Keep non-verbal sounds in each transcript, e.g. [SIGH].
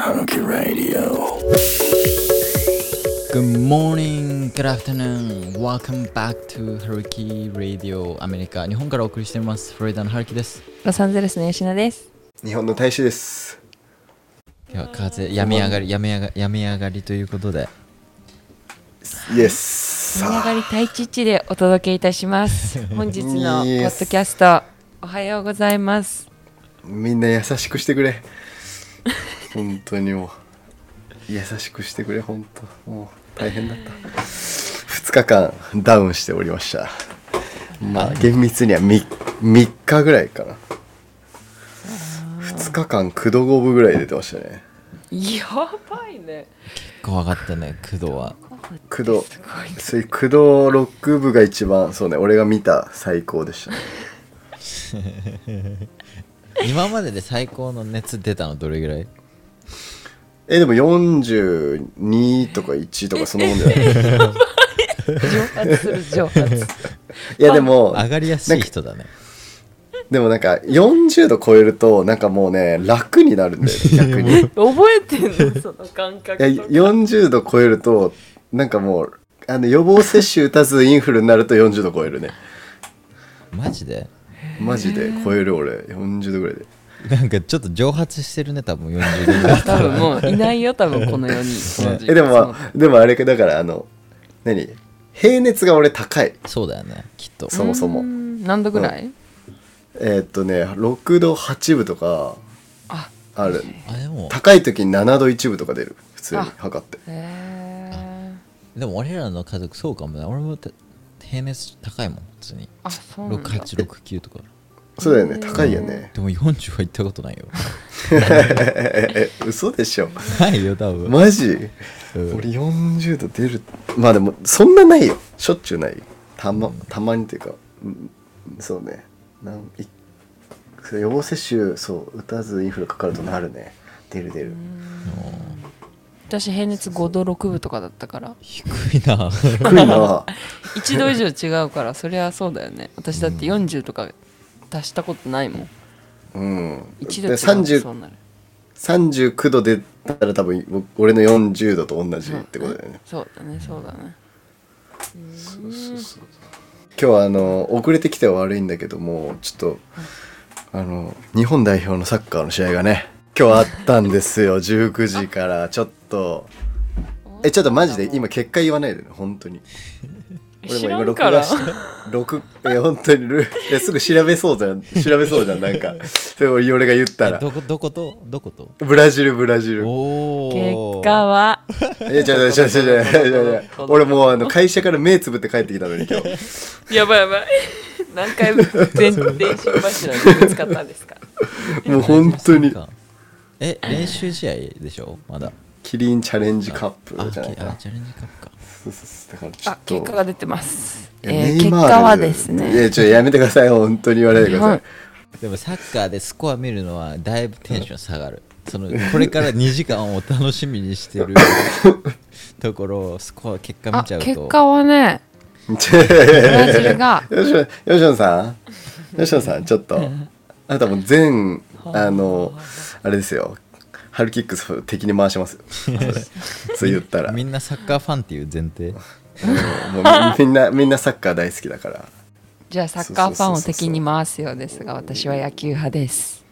Haruki Radio. Good morning, good afternoon, welcome back to Haruki Radio アメリカ日本からお送りしていますフロリダのハルキですロサンゼルスの吉野です。日本の大使です今日は風やみ上がりやみ上がやみ上がりということでイエス盛り上がり太一地でお届けいたします。[LAUGHS] 本日のポッ Yes ドキャスト、おはようございます。みんな優しくしてくれ。本当にもう。優しくしてくれ本当。もう大変だった。2日間ダウンしておりました。まあ厳密には 3, 3日ぐらいかな。2日間9度5分ぐらい出てましたね。やばいね。怖かったね工藤は。9度そういう9度6分が一番そうね俺が見た最高でしたね [LAUGHS] 今までで最高の熱出たのどれぐらい？えでも42とか1とかそのもんじゃない蒸発する蒸発。いやでも上がりやすい人だねでもなんか40度超えるとなんかもうね楽になるんだよね逆にい覚えてんのその感覚や40度超えるとなんかもうあの予防接種打たずインフルになると40度超えるねマジでマジで超える俺。40度ぐらいで。なんかちょっと蒸発してるね多分40度ぐらい多分もういないよ多分この世に。[LAUGHS] そのえでも、まあ、でもあれかだからあの何？平熱が俺高い。そうだよねきっと。そもそも。うん何度ぐらい？えーっとね6度8分とかあ、ある。あでも。高い時に7度1分とか出る。普通にあ測って。へえ。でも俺らの家族そうかもね。俺もて平熱高いもん普通に。あ、そうなんだ。6869とか。そうだよね。高いよね。でも40は行ったことないよ。え [LAUGHS] え嘘でしょ。ないよ多分。マジ、うん。俺40度出る。まあでもそんなないよ。しょっちゅうない。よたまたまにっていうか、うんそうね。なんいそう予防接種そう打たずインフルかかるとなるね。出る出る私平熱5度6分とかだったから。低いな。低いな。[LAUGHS] 1度以上違うからそりゃそうだよね。私だって40とか足したことないもん。うん。1で度違うとそ30うなる。39度出たら多分僕俺の40度と同じってことだよね、そうだねそうだね。今日はあの遅れてきては悪いんだけどもちょっとあの日本代表のサッカーの試合がね今日あったんですよ19時から。ちょっと。えちょっとマジで今結果言わないでね本当に。知らんから。して録え本当にルえすぐ調べそうじゃん。調べそうじゃんなんか。それ俺が言ったら。どこどこと？どこと？ブラジルブラジル。おお結果は？いや違う違う違う違う違う。違う俺もうあの会社から目つぶって帰ってきたのに今日やばいやばい何回も全電信柱にぶつかったんですかもう本当にえ練習試合でしょ？まだ。キリンチャレンジカップあじゃないか。チャレンジカップか。そうそうそう。だからちょあっと。結果が出てます、えー結果はですいねやちょっとやめてください。本当に言わないでください。でもサッカーでスコア見るのはだいぶテンション下がる。そのこれから2時間を楽しみにしてる [LAUGHS] ところスコア結果見あちゃうと。結果はねブラジルが。吉野吉野さん。吉野さんちょっと。あなたもう全あのあれですよ。ハルキックス敵に回しますよ。そう言ったら。[LAUGHS] みんなサッカーファンっていう前提。もうみ [LAUGHS] んなみんなサッカー大好きだから。じゃあサッカーファンを敵に回すようですが私は野球派です。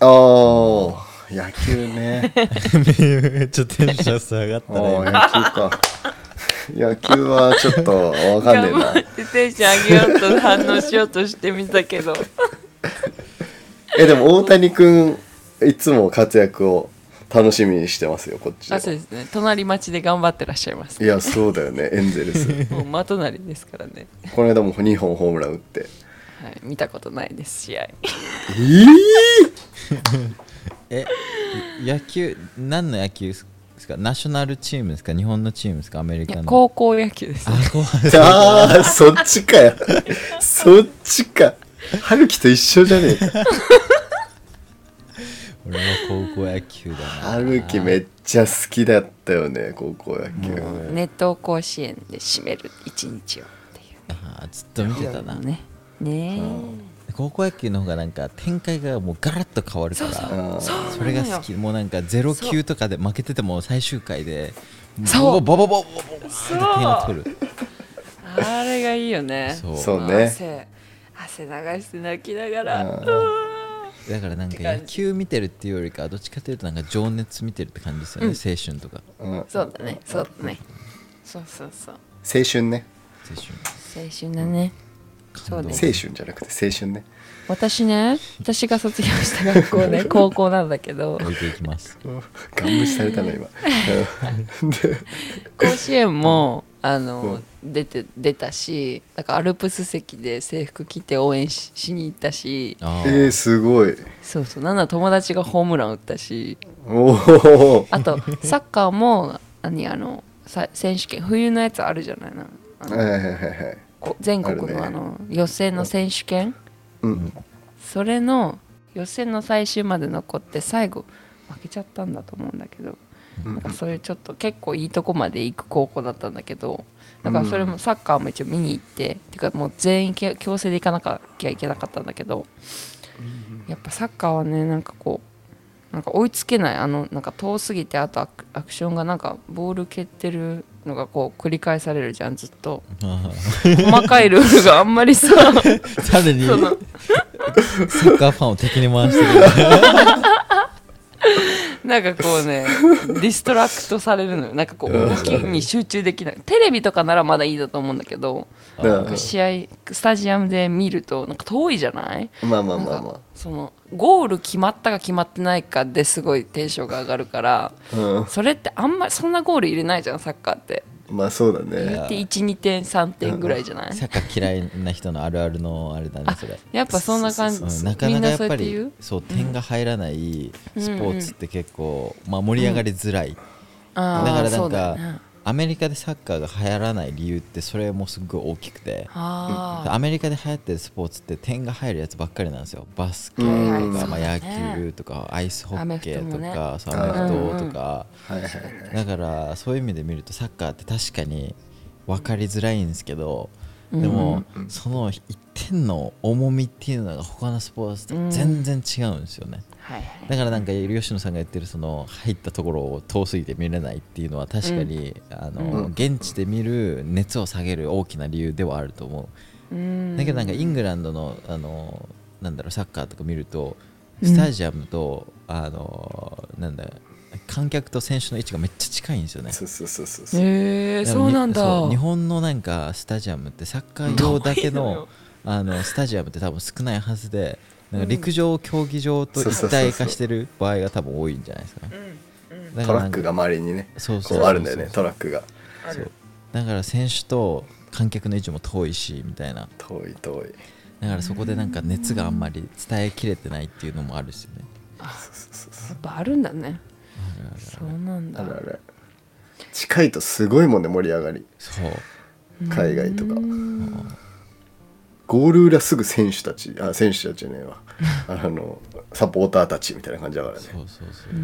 あー野球ね。[LAUGHS] めっちゃテンション下がっあー野球か。野球はちょっとわかんねえな。てテンション上げようと反応しようとしてみたけどえでも大谷君いつも活躍を楽しみにしてますよこっちであそうですね。隣町で頑張ってらっしゃいますいやそうだよねエンゼルス。[LAUGHS] もう真隣ですからね、この間も2本ホームラン打って。はい、見たことないです試合。え [LAUGHS] え野球何の野球ですか？ナショナルチームですか？日本のチームですか？アメリカの。高校野球です、ね、ああそっちかよ。そっちか春樹と一緒じゃねえか。[LAUGHS] 俺は高校野球だな。春樹めっちゃ好きだったよね高校野球。熱湯甲子園で締める一日をっていう。あーずっと見てたな。ね。ね高校野球の方がなんか展開がもうガラッと変わるからそうそれが好き。もうなんか0球とかで負けてても最終回でそう。ボボボボボボボボってそう点を取るあれがいいよね。そう。そうね。汗汗流して泣きながら。だからなんか野球見てるっていうよりかどっちかというとなんか情熱見てるって感じですよね、青春とか。うん。そうだねそうだね。そうそうそう。青春ね。青春。青春だね。そうです青春じゃなくて青春ね。私ね私が卒業した学校ね [LAUGHS] 高校なんだけど。置いていきます。ガン無視されたの今。うん。で甲子園もあの、出て出たしなんかアルプス席で制服着て応援ししに行ったし。あえー、すごい。そうそう。なんなら友達がホームラン打ったし。おおあとサッカーも何あのさ選手権冬のやつあるじゃない。なはいはいはいはい。こ全国のあの予選の選手権。うん。それの予選の最終まで残って最後負けちゃったんだと思うんだけどなんかそういうちょっと結構いいとこまで行く高校だったんだけどだからそれもサッカーも一応見に行っててかもう全員け強制で行かなきゃいけなかったんだけどやっぱサッカーはねなんかこうなんか追いつけないあのなんか遠すぎてあとアクションがなんかボール蹴ってるのがこう繰り返されるじゃんずっと。あ細かいルールがあんまりさ [LAUGHS] さらに。サッカーファンを敵に回してるなんかこうね [LAUGHS] distract されるのよ。なんかこう動きに集中できない。テレビとかならまだいいだと思うんだけどなんか試合スタジアムで見るとなんか遠いじゃない？まあまあまあまそのゴール決まったか決まってないかですごいテンションが上がるからあうん。それってあんまりそんなゴール入れないじゃんサッカーってまあそうだ入ねれて12点3点ぐらいじゃない？サッカー嫌いな人のあるあるのあれだねそれやっぱそんな感じうんなかみなかやっぱりそう点が入らないスポーツって結構、まあ、盛り上がりづらい、だからなそん。か、アメリカでサッカーが流行らない理由ってそれもすっごい大きくて。アメリカで流行ってるスポーツって点が入るやつばっかりなんですよ。バスケとか、うんまあ、野ね。球とかアイスホッケーとかそうアメフトとか、だからそういう意味で見るとサッカーって確かに分かりづらいんですけどうん。でも、その1点の重みっていうのが他のスポーツと全然違うんですよね、はいはい。だからなんか吉野さんが言ってるその入ったところを遠すぎて見れないっていうのは確かに、あのうん。現地で見る熱を下げる大きな理由ではあると思う、うん。だけどなんかイングランドのあのなんだろうサッカーとか見るとスタジアムと、あのなんだ観客と選手の位置がめっちゃ近いんですよね。そうそうそうそうそう。へえだからそうなんだ。日本のなんかスタジアムってサッカー用だけのあのスタジアムって多分少ないはずでなんか陸上競技場と一体化してる場合が多分多いんじゃないですかね。トラックが周りにねそうそうあるんだよねトラックが。そう。だから選手と観客の位置も遠いしみたいな。遠い遠い。だからそこでなんか熱があんまり伝えきれてないっていうのもあるしね。やっぱあるんだね。そうなんだ。あるある近いとすごいもんね盛り上がり。そう。海外とかゴール裏すぐ選手たちあ選手たちじゃねえわ。[LAUGHS] あのサポーターたちみたいな感じだからね。そうそうそうそう。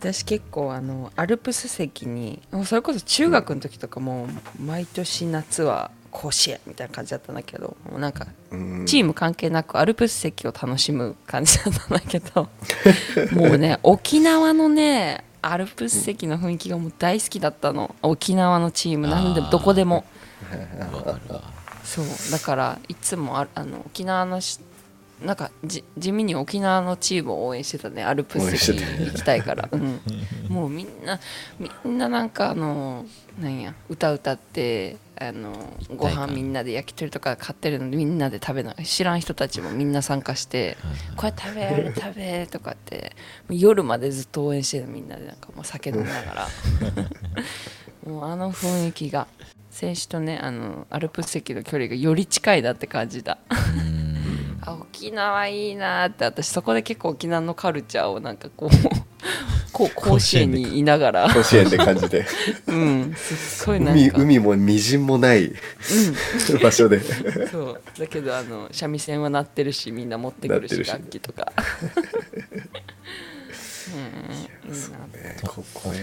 私結構あのアルプス席にそれこそ中学の時とかも毎年夏は甲子園みたいな感じだったんだけどもうなんかうん。チーム関係なくアルプス席を楽しむ感じだったんだけど [LAUGHS] もうね沖縄のねアルプス席の雰囲気がもう大好きだったの。沖縄のチーム。なんでどこでもそうだからいつもああの沖縄のしなんかじ地味に沖縄のチームを応援してたね。アルプス席応援してた行きたいから、うん、[LAUGHS] もうみんなみんななんかあのなんや歌歌ってあのご飯みんなで焼き鳥とか買ってるのでみんなで食べな知らん人たちもみんな参加して「これ食べあれ食べ」とかって夜までずっと応援してるみんなで。なんかもう酒飲みながら。[LAUGHS] もうあの雰囲気が選手とねあのアルプス席の距離がより近いなって感じた。[LAUGHS] あ沖縄いいなって私そこで結構沖縄のカルチャーをなんかこう [LAUGHS] こう甲子園にいながら。甲子園で感じて。うんすっごいなんか。海海もみじんもない場所で。そう。だけどあの三味線は鳴ってるしみんな持ってくるし。楽器とか。[LAUGHS] うん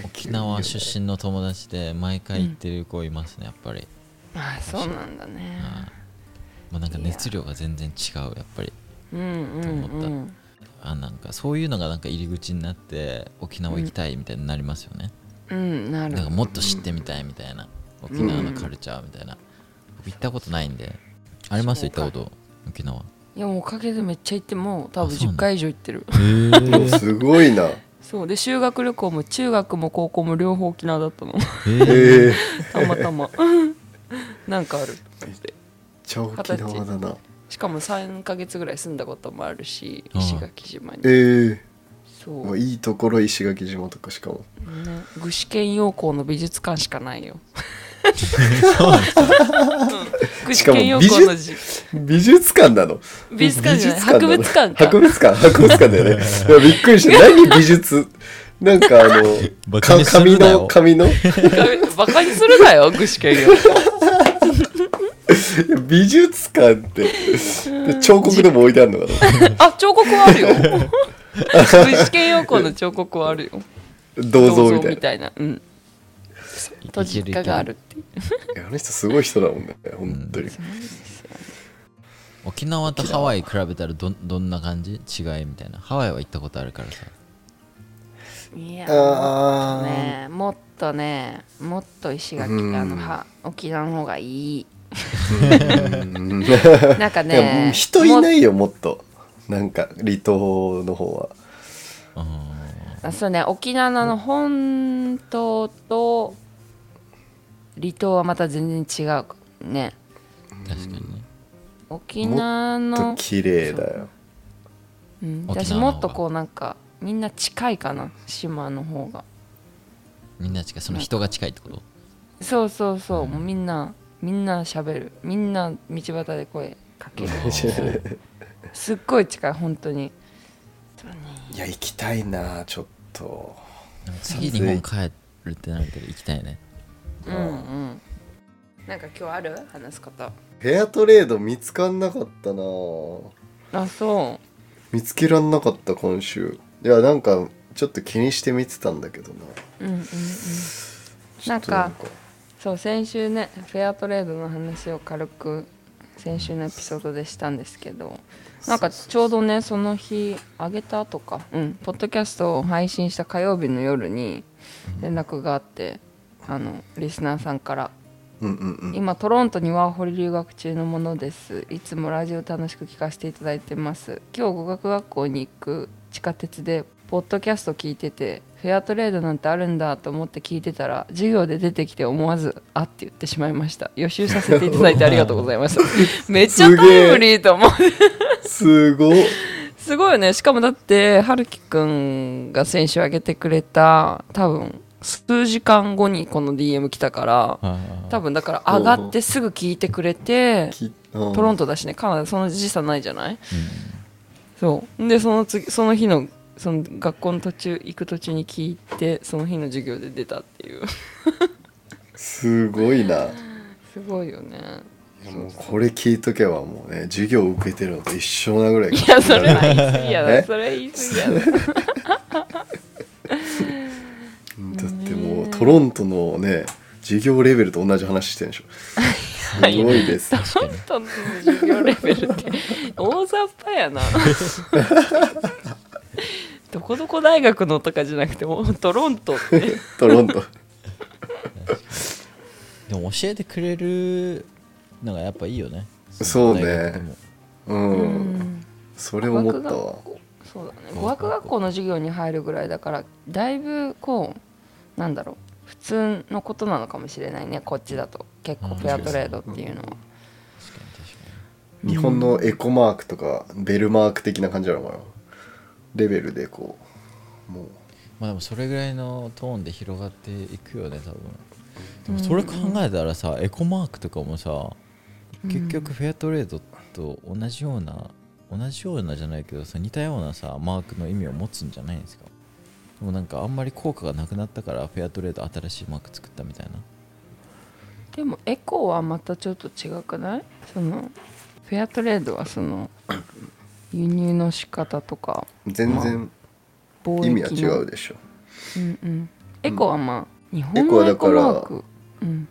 沖縄出身の友達で毎回行ってる子いますねやっぱり。あそうなんだね。もうなんか熱量が全然違うやっぱり。と思った。うんあなんかそういうのがなんか入り口になって沖縄行きたいみたいになりますよね、うんなる。なんかもっと知ってみたいみたいな沖縄のカルチャーみたいな、僕行ったことないんで。あります？行ったこと沖縄。いやもうおかげでめっちゃ行ってもう多分あそうなん10回以上行ってる。へもうすごいなそう。で修学旅行も中学も高校も両方沖縄だったの。ええ。え [LAUGHS] たまたま。[LAUGHS] なんかある。めっちゃ沖縄だな。しかも3ヶ月ぐらい住んだこともあるし石垣島に。ええ。そう、もういいところ石垣島とかしかも。ね、具志堅用高の美術館しかないよ具志堅用高のじ美術館なの。美術館じゃない。美術博物館か。博物館博物館だよね。いやびっくりした。何美術？なんかあのか紙の紙の？バカにするなよ具志堅用高美術館って。彫刻でも置いてあるのかな？あ彫刻はあるよ。具志堅用高の彫刻はあるよ。銅像みたいな。たいな。うんと実家があるっていう。あの人すごい人だもんね本当に、沖縄とハワイ比べたらどどんな感じ？違いみたいな。ハワイは行ったことあるからさ。いやあー。ねもっとねもっと石垣うんあのは沖縄の方がいい。うん。なんかね人いないいよもっと。なんか離島の方は。あそうね沖縄のあの本島と離島はまた全然違うね。ー確かにね。沖縄もっとの、綺麗だよ。うん、私もっとこうなんかみんな近いかな島の方が。みんな近いその人が近いってこと？そうそうそう。もうみんなみんな喋る。みんな道端で声かける。[LAUGHS] すっごい近い本当にいや行きたいなちょっと。次日本帰るってなるけど行きたいね。うんうん。なんか今日ある？話すこと。フェアトレード見つかんなかったな。あそ見つけらんなかった今週。いやなんかちょっと気にして見てたんだけどな。ううんうん。うんなんかそう先週ねフェアトレードの話を軽く先週のエピソードでしたんですけどなんかちょうどねその日あげた後かうん。ポッドキャストを配信した火曜日の夜に連絡があってあのリスナーさんからうんうんうん。今トロントにワーホリ留学中のものです。いつもラジオ楽しく聞かせていただいてます。今日語学学校に行く地下鉄でポッドキャスト聞いててフェアトレードなんてあるんだと思って聞いてたら授業で出てきて思わず「あ」って言ってしまいました。予習させていただいてありがとうございました [LAUGHS] めっちゃタイムリーと思う。すごっ。[LAUGHS] すごいよね。しかもだって春樹くんが先週挙げてくれた多分数時間後にこの DM 来たから多分だから上がってすぐ聞いてくれてきトロントトだしね。カナダその時差ないじゃない、そう。でその次その日のその学校の途中行く途中に聞いてその日の授業で出たっていう。すごいな。すごいよね。いやもうこれ聞いとけばもうね授業受けてるのと一緒なぐらいいやそれは言い過ぎやえ？なそれは言い過ぎやな。[LAUGHS] だってもうトロントのね授業レベルと同じ話してるんでしょ。すごいです。[LAUGHS] トロントの授業レベルって大雑把やな [LAUGHS] どこどこ大学のとかじゃなくてもうトロントって。[LAUGHS] トロント。[LAUGHS] でも教えてくれるのがやっぱいいよね。そうね。大学でも。うん。それ思ったわ。そうだね。語学学校の授業に入るぐらいだからだいぶこうなんだろう。普通のことなのかもしれないね。こっちだと。結構フェアトレードっていうのは。確かに確か日本のエコマークとかベルマーク的な感じなのかなレベルでこうもう。にまあでもそれぐらいのトーンで広がっていくよね多分。でもそれ考えたらさ、エコマークとかもさ結局フェアトレードと同じような同じようなじゃないけどさ似たようなさマークの意味を持つんじゃないんですか。でもなんかあんまり効果がなくなったからフェアトレード新しいマーク作ったみたいな。でもエコはまたちょっと違くない？そのフェアトレードはその輸入の仕方とか。全然貿意味は違うでしょ。うんうん。エコはまあ日本のエコマーク。うん。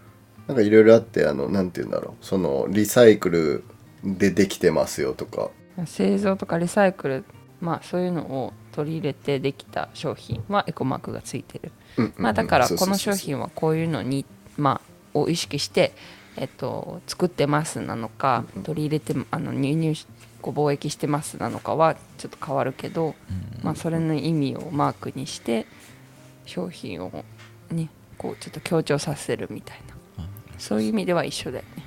なんかいろいろあってあのなんて言うんだろう。そのリサイクルでできてますよとか。製造とかリサイクルまあそういうのを取り入れてできた商品。はエコマークがついてる、うんうんうん。まあ、だからこの商品はこういうのにまあを意識してえっと作ってますなのか取り入れてあの輸入しこう貿易してますなのかはちょっと変わるけど、まあそれの意味をマークにして商品をねこうちょっと強調させるみたいな。そういう意味では一緒だよね。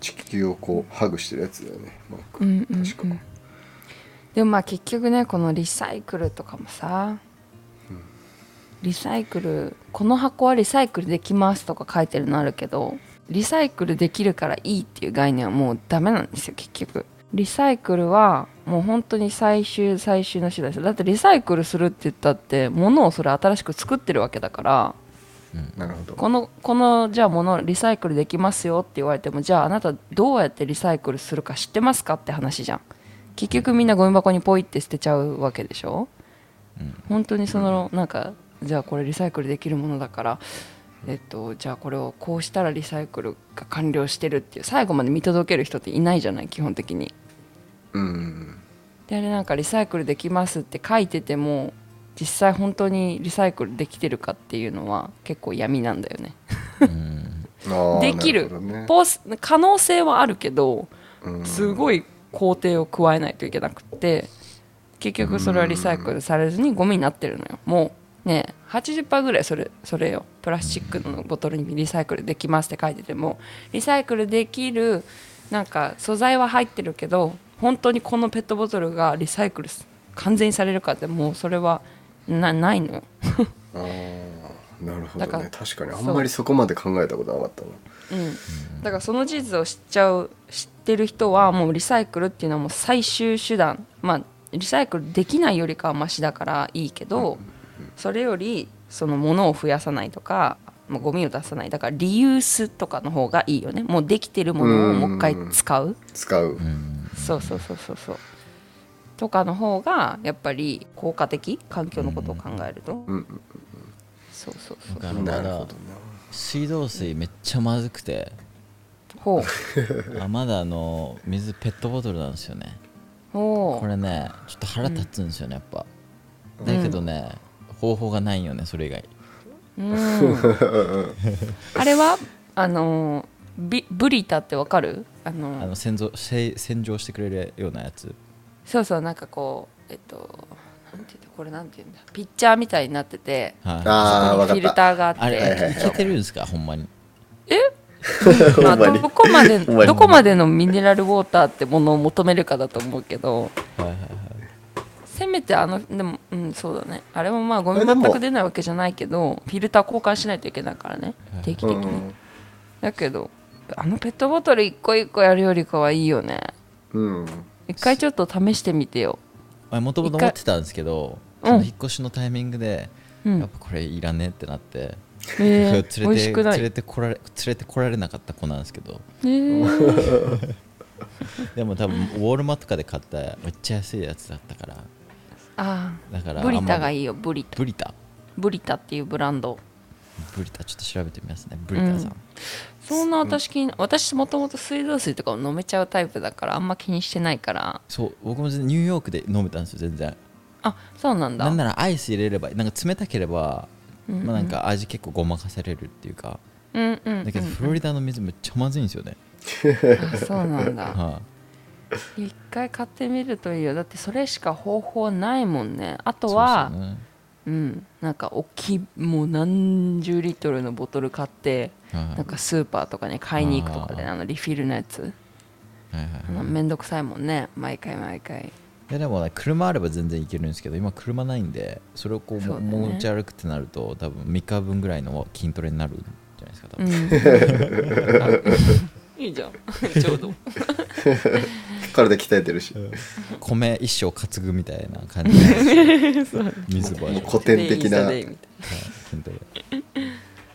地球をこうハグしてるやつだよねマーク。うんうんうん。確か。でもまあ結局ねこのリサイクルとかもさ、リサイクルこの箱はリサイクルできますとか書いてるのあるけどリサイクルできるからいいっていう概念はもうダメなんですよ結局。リサイクルはもう本当に最終最終の手段ですだってリサイクルするって言ったって物をそれ新しく作ってるわけだから。なるほど。このこのじゃあ物リサイクルできますよって言われてもじゃああなたどうやってリサイクルするか知ってますかって話じゃん。結局みんなゴミ箱にポイって捨てちゃうわけでしょ、本当にそのなんかじゃあこれリサイクルできるものだからえっとじゃあこれをこうしたらリサイクルが完了してるっていう最後まで見届ける人っていないじゃない基本的に。うん。であれなんかリサイクルできますって書いてても実際本当にリサイクルできてるかっていうのは結構闇なんだよね。[LAUGHS] できる。ね。ポス可能性はあるけどうん。すごい工程を加えないといけなくって結局それはリサイクルされずにゴミになってるのよ。もうね80%ぐらいそれそれよ。プラスチックのボトルにリサイクルできますって書いてても。リサイクルできるなんか素材は入ってるけど本当にこのペットボトルがリサイクル完全にされるかってもうそれはなないの。よ [LAUGHS] あーなるほどね。確かに。あんまりそこまで考えたことなかったな。うん、だからその事実を知っちゃう知ってる人はもうリサイクルっていうのはもう最終手段。まあリサイクルできないよりかはマシだからいいけどそれよりその物を増やさないとかもうゴミを出さないだからリユースとかの方がいいよね。もうできてるものをもう一回使う。使う。うんそうそうそうそうそう。とかの方がやっぱり効果的環境のことを考えると、うん。うんそうそうそう。だなるほどな。水道水めっちゃまずくて。ほあまだあの水ペットボトルなんですよね。これねちょっと腹立つんですよねやっぱ。だけどね方法がないよねそれ以外。ううん。あれはあのビブリタってわかる？あのあの洗浄せ洗浄してくれるようなやつ。そうそうなんかこうえっとなんていうの？これなんていうんだ？ピッチャーみたいになっててはい。あそこにフィルターがあって。あれ、はいけてるんですか？ほんまに。た [LAUGHS] まあ、どこまでどこまでのミネラルウォーターってものを求めるかだと思うけど。はいはいはいせめてあのでもうんそうだね。あれもまあゴミ全く出ないわけじゃないけどフィルター交換しないといけないからねはい。定期的に、うんだけどあのペットボトル一個一個やるよりかはいいよね。うん。一回ちょっと試してみてよ。もともと思ってたんですけどその引っ越しのタイミングで、うん。やっぱこれいらねってなって、えー、美 [LAUGHS] 連れて味しくない？連れてこられ連れてこられなかった子なんですけど。えー、[LAUGHS] でも多分ウォールマットとかで買っためっちゃ安いやつだったからあだからあブリタがいいいよブリタ。ブリタ？ブリタっていうブランド。ブリタちょっと調べてみますねブリタさん、そんな私気に私もともと水道水とかを飲めちゃうタイプだからあんま気にしてないから。そう僕も全然ニューヨークで飲めたんですよ全然。あそうなんだ。なんならアイス入れればなんか冷たければ、うんうん。まあ、なんか味結構ごまかせれるっていうか。うんうんうんだけどフロリダの水めっちゃまずいんですよね、あそうなんだ。[LAUGHS] は一回買ってみるといいよ。だってそれしか方法ないもんね。あい、とはそうね。うん。なんか大きいもう何十リットルのボトル買ってはいなんかスーパーとかに買いに行くとかであのリフィルのやつ。はいはいはい。めんどくさいもんね。毎回毎回。いやでもね車あれば全然いけるんですけど今車ないんでそれをこうそうだね。持ち歩くってなると多分3日分ぐらいの筋トレになるんじゃないですか多分、うん。[LAUGHS] いいじゃん。[LAUGHS] [LAUGHS] ちょうど体鍛えてるし。米一生担ぐみたいな感じ。[LAUGHS] で水バージョンはい古典的な。でい。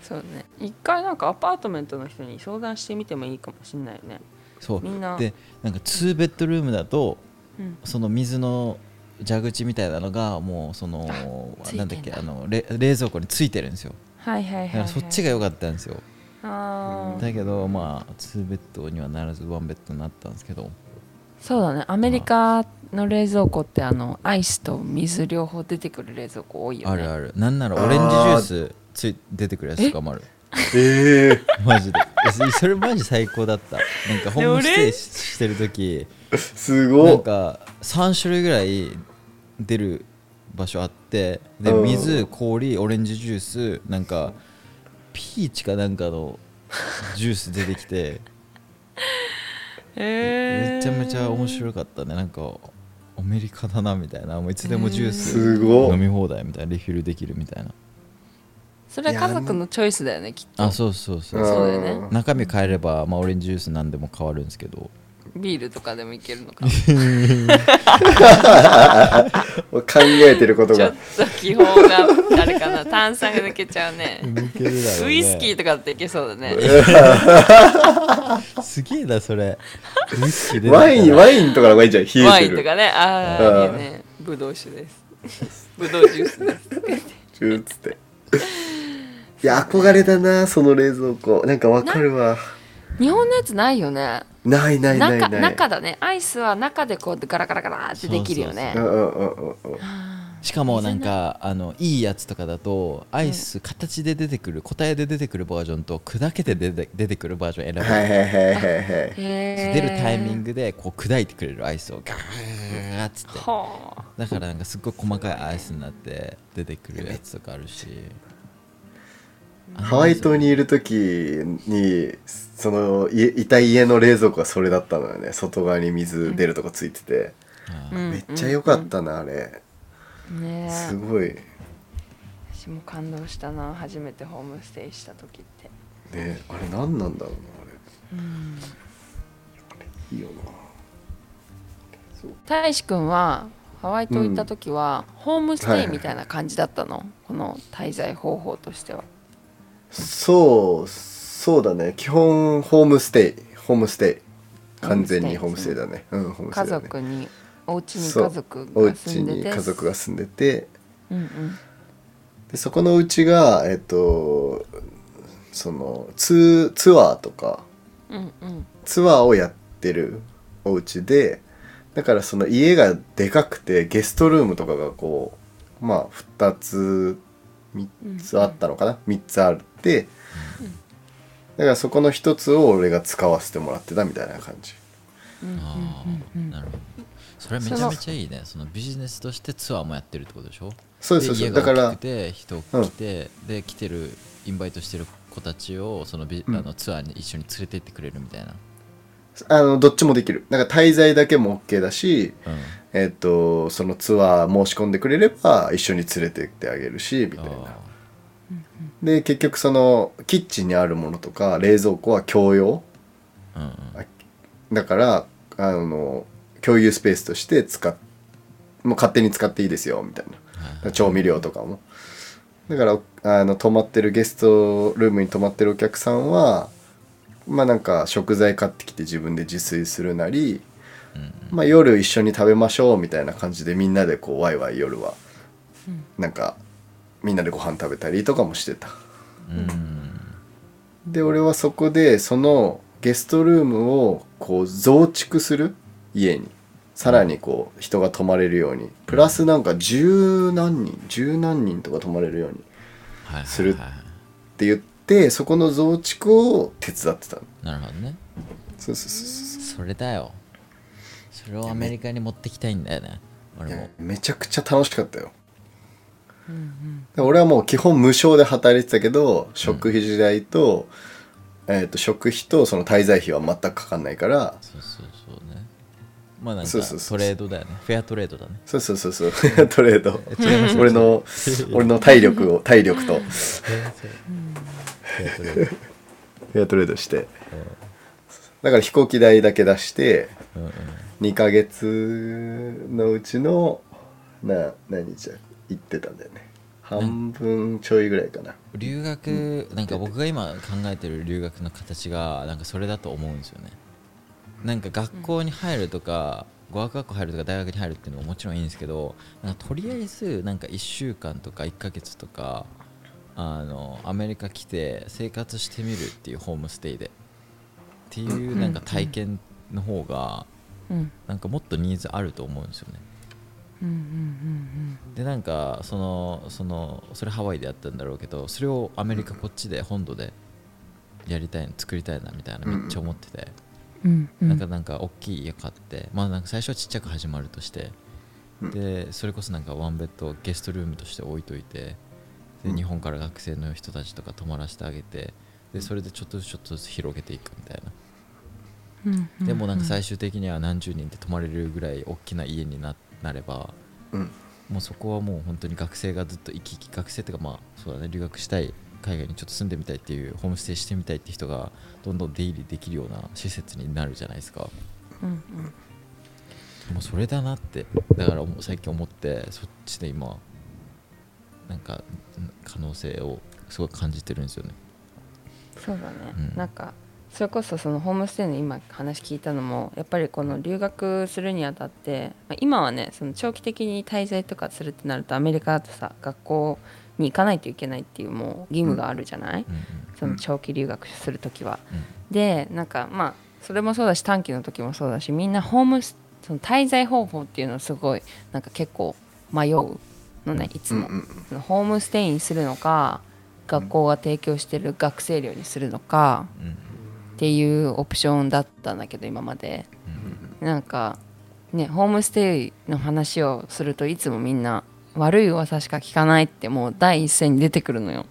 そうね。一回なんかアパートメントの人に相談してみてもいいかもしれないね。そう。みんな。でなんか2ベッドルームだとうん。その水の蛇口みたいなのがもうそのなんだっけあのれ冷蔵庫についてるんですよ。はいはいはい、はい、だからそっちが良かったんですよ。だけどまあ2ベッドにはならず1ベッドになったんですけどそうだね。アメリカの冷蔵庫ってあのアイスと水両方出てくる冷蔵庫多いよね。あるある。なんならオレンジジュースつい出てくるやつとかもある。え？え [LAUGHS] マジで。えそそれマジ最高だった。なんかホームステイししてる時。なすごっ。んか3種類ぐらい出る場所あってでうん。水氷オレンジジュースなんかピーチかなんかのジュース出てきて [LAUGHS] めちゃめちゃ面白かったね。なんかアメリカだなみたいな。もういつでもジュース飲み放題みたいなリフィルできるみたいなそれは家族のチョイスだよねきっと。あそうそうそうそう。だよね。中身変えれば、まあ、オレンジジュース何でも変わるんですけどビールとかでもいけるのか [LAUGHS] 考えてることが。ちょっと気泡があれかな？炭酸が抜けちゃうね。抜けるだろうね。ウイスキーとかっていけそうだね。すげえなそれ。ウイスキー出てたらワインワインとかの方がいいじゃん冷えてる。ワインとかね。あうん。あいいよね。ブドウ酒です。ブドウジュースです。ジューっつって。いや憧れだなその冷蔵庫。なんかわかるわ。日本のやつないよねないないない中ない。中だね。アイスは中でこうガラガラガラってできるよね。うんうんうんうんうん。しかもなんかあのいいやつとかだとアイス形で出てくる個体で出てくるバージョンと砕けて出て出てくるバージョン選べる、はいはいはいはいはい。へー出るタイミングでこう砕いてくれるアイスをガーッつって。はあ。だからなんかすっごい細かいアイスになって出てくるやつとかあるしハワイ島にいる時にそのいいた家の冷蔵庫がそれだったのよね。外側に水出るとこついてて、うん。めっちゃ良かったなあれ。ね。えすごい。私も感動したな初めてホームステイした時って。ねあれ何なんだろうなあうん。れいいよな。大志くんはハワイ島行った時は、ホームステイみたいな感じだったの、この滞在方法としてはそうそうだね。基本ホームステイ。ホームステイ。完全にホームステイだね。うんホームステ家イだね。族にお家に家族お家が住んでて。に家族が住んでて。うんうん。でそこのうちがえっとそのツーツアーとか。うんうん。ツアーをやってるお家でだからその家がでかくてゲストルームとかがこうまあ2つ3つあったのかな、3つあってだからそこの1つを俺が使わせてもらってたみたいな感じ。ああなるほど。それめちゃめちゃいいね。そのビジネスとしてツアーもやってるってことでしょ？そうですそうです。だから大きくて人来て、で来てるインバイトしてる子たちをそのビ、うん。あのツアーに一緒に連れて行ってくれるみたいな、あのどっちもできる。だから滞在だけも OK だしうん、えっとそのツアー申し込んでくれれば一緒に連れてってあげるしみたいな。あで結局そのキッチンにあるものとか冷蔵庫は共用。ーうんうん。だからあの共有スペースとして使っもう勝手に使っていいですよみたいな。調味料とかも。だからあの泊まってるゲストルームに泊まってるお客さんはまあなんか食材買ってきて自分で自炊するなり、まあ、夜一緒に食べましょうみたいな感じでみんなでこうワイワイ夜はなんかみんなでご飯食べたりとかもしてた。うん。で俺はそこでそのゲストルームをこう増築する家にさらにこう人が泊まれるようにプラスなんか十何人十何人とか泊まれるようにするて言ってそこの増築を手伝ってたの。なるほどね。そうそうそうそそれだよ。それをアメリカに持ってきたいんだよね。俺も。めちゃくちゃ楽しかったよで俺はもう基本無償で働いてたけど食費代と,、えー、と食費とその滞在費は全くかかんないから。そうそうそうね。まあなんかトレードだよね。フェアトレードだね。そうそうそうそう。トレード。俺の俺の体力を体力と。フェアトレード。フェアトレードして。だから飛行機代だけ出してうんうん。2ヶ月のうちのな何日だ？行ってたんだよね半分ちょいぐらいかな。留学なんか僕が今考えてる留学の形がなんかそれだと思うんですよね。なんか学校に入るとか語学学校入るとか大学に入るっていうのももちろんいいんですけどなんかとりあえずなんか1週間とか1ヶ月とかあのアメリカ来て生活してみるっていうホームステイで。っていうなんか体験の方がうん。なんかもっとニーズあると思うんですよね。うんうんでなんかそのそのそれハワイでやったんだろうけどそれをアメリカこっちで本土でやりたい作りたいなみたいなめっちゃ思ってて、うんうん。なんかなんか大きい家買ってまあなんか最初はちっちゃく始まるとして、うん。でそれこそなんかワンベッドをゲストルームとして置いといてでうん。日本から学生の人たちとか泊まらせてあげてでそれでちょっとずつちょっとずつ広げていくみたいな、でもなんか最終的には何十人で泊まれるぐらい大きな家にななればうん。もうそこはもう本当に学生がずっと行き来学生っていうかまあそうだね留学したい海外にちょっと住んでみたいっていうホームステイしてみたいって人がどんどん出入りできるような施設になるじゃないですか。うんうん。もうそれだなってだからもう最近思ってそっちで今なんかうん可能性をすごい感じてるんですよね。そうだね、うん。なんかそれこそそのホームステイの今話聞いたのもやっぱりこの留学するにあたってまあ今はねその長期的に滞在とかするってなるとアメリカだとさ学校に行かないといけないっていうもう義務があるじゃない、うんその長期留学する時は。うんでなんかまあそれもそうだし短期の時もそうだしみんなホームスその滞在方法っていうのをすごいなんか結構迷うのねいつも、ホームステイにするのか学校が提供してる学生寮にするのかうんうんっていうオプションだったんだけど今まで。うん。なんかねホームステイの話をするといつもみんな悪い噂しか聞かないってもう第一線に出てくるのよ。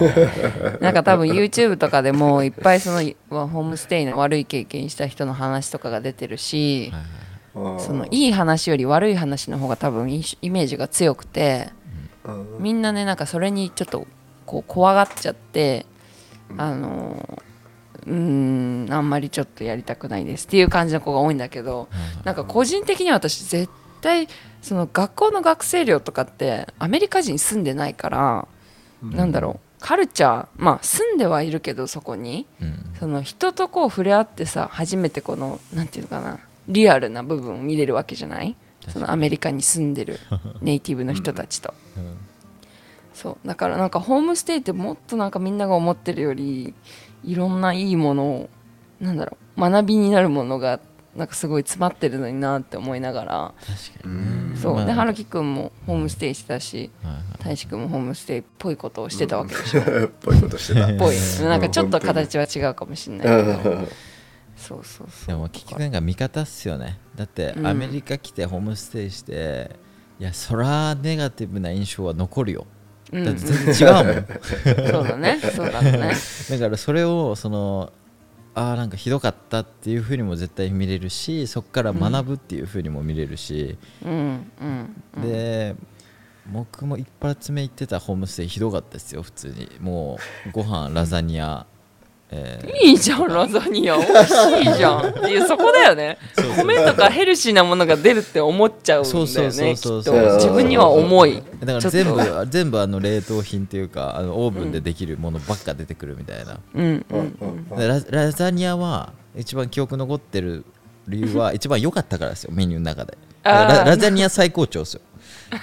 [LAUGHS] なんか多分 YouTube とかでもいっぱいそのホームステイの悪い経験した人の話とかが出てるしそのいい話より悪い話の方が多分イイメージが強くてうん。みんなねなんかそれにちょっとこう怖がっちゃってあのうーんあんまりちょっとやりたくないですっていう感じの子が多いんだけどなんか個人的には私絶対その学校の学生寮とかってアメリカ人住んでないから、なんだろうカルチャーまあ住んではいるけどそこにうん。その人とこう触れ合ってさ初めてこのなんていうのかなリアルな部分を見れるわけじゃない？そのアメリカに住んでる [LAUGHS] ネイティブの人たちと。うん。そう。だからなんかホームステイってもっとなんかみんなが思ってるよりいろんないいものをなんだろう学びになるものがなんかすごい詰まってるのになって思いながら確かにね。そう、まあ。で春樹くんもホームステイしてたしはいはい。大志くんもホームステイっぽいことをしてたわけでしょ、[LAUGHS] ぽいことしてた。[LAUGHS] ぽい。なんかちょっと形は違うかもしれないけど。そうそうそう。でも結局なんか味方っすよね。だってうん。アメリカ来てホームステイして、いやそらネガティブな印象は残るようん。だって全然違うもん。そうだね。そうだね。だからそれをそのあーなんかひどかったっていうふうにも絶対見れるしそこから学ぶっていうふうにも見れるし、うん。うん。うん。で僕も一発目行ってたホームステイひどかったですよ普通に。もうご飯ラザニア、えー。いいじゃんラザニア。美味しいじゃんっていうそこだよね。米とかヘルシーなものが出るって思っちゃうんだよねそうそうきっそうそうと。自分には重い。だから全部全部あの冷凍品っていうかあのオーブンでできるものばっか出てくるみたいな、うんうんうんでララザニアは一番記憶残ってる理由は [LAUGHS] 一番良かったからですよメニューの中で。ララザニア最高潮ですよ。[LAUGHS] だ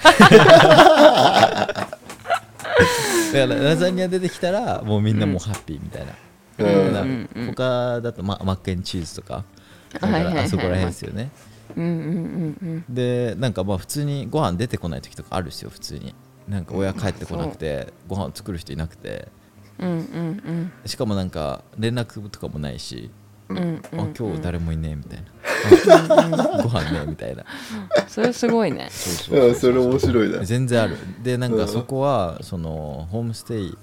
からラザニア出てきたらもうみんなもうハッピーみたいな、他だと、ま、マックエンチーズとか。あそこら辺ですよね。うんうんうんでなんかまあ普通にご飯出てこない時とかあるんですよ普通に。なんか親帰ってこなくてご飯作る人いなくて。うんうんうん。しかもなんか連絡とかもないし、うんうん。あ今日誰もいねえみたいな、あご飯ねみたいな。それすごいね。そううんそれ面白いな。全然ある。でなんうん。かそこはそのホームステイ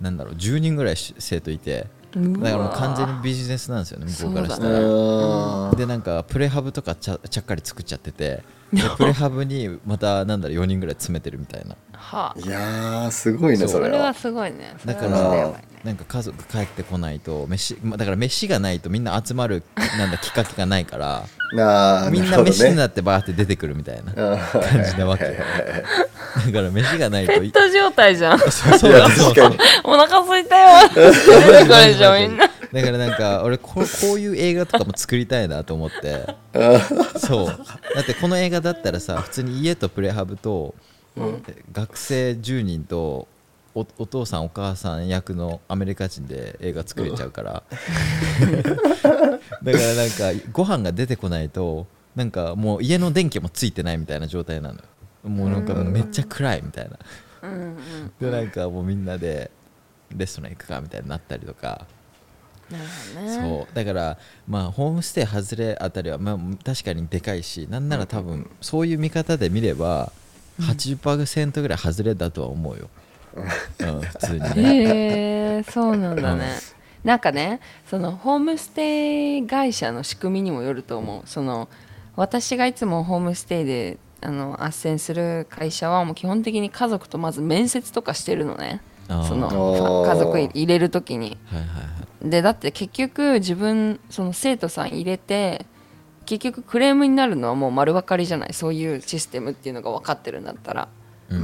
なんだろう10人ぐらいし生徒いてだからもう完全にビジネスなんですよね向こうからしたら。あでなんかプレハブとかちゃちゃっかり作っちゃってて [LAUGHS] でプレハブにまたなんだろう4人ぐらい詰めてるみたいな。はあ。ーいやーすごいねそれは。それは。すごいね。だからね。なんか家族帰ってこないと飯まあだから飯がないとみんな集まるなんだきっかけがないからあーみんな飯になってバーって出てくるみたいな感じなわけだから飯がないといペット状態じゃん。そうそう。そう。お腹空いたよ。出てくるでしょみんなだからなんか俺ここういう映画とかも作りたいなと思って。そう。だってこの映画だったらさ普通に家とプレハブと、学生10人とおお父さんお母さん役のアメリカ人で映画作れちゃうからだからなんかご飯が出てこないとなんかもう家の電気もついてないみたいな状態なのよ。もうなんかめっちゃ暗いみたいな。でなんかもうみんなでレストラン行くかみたいになったりとか。なるほどね。そう。だからまあホームステイ外れあたりはまあ確かにでかいしなんなら多分そういう見方で見れば80%ぐらい外れだとは思うよ、うん、普通にね。へえそうなんだね、なんかねそのホームステイ会社の仕組みにもよると思う。その私がいつもホームステイであの斡旋する会社はもう基本的に家族とまず面接とかしてるのね。その家族入れる時に。はいはいはい。でだって結局自分その生徒さん入れて結局クレームになるのはもう丸分かりじゃない。そういうシステムっていうのが分かってるんだったら。うん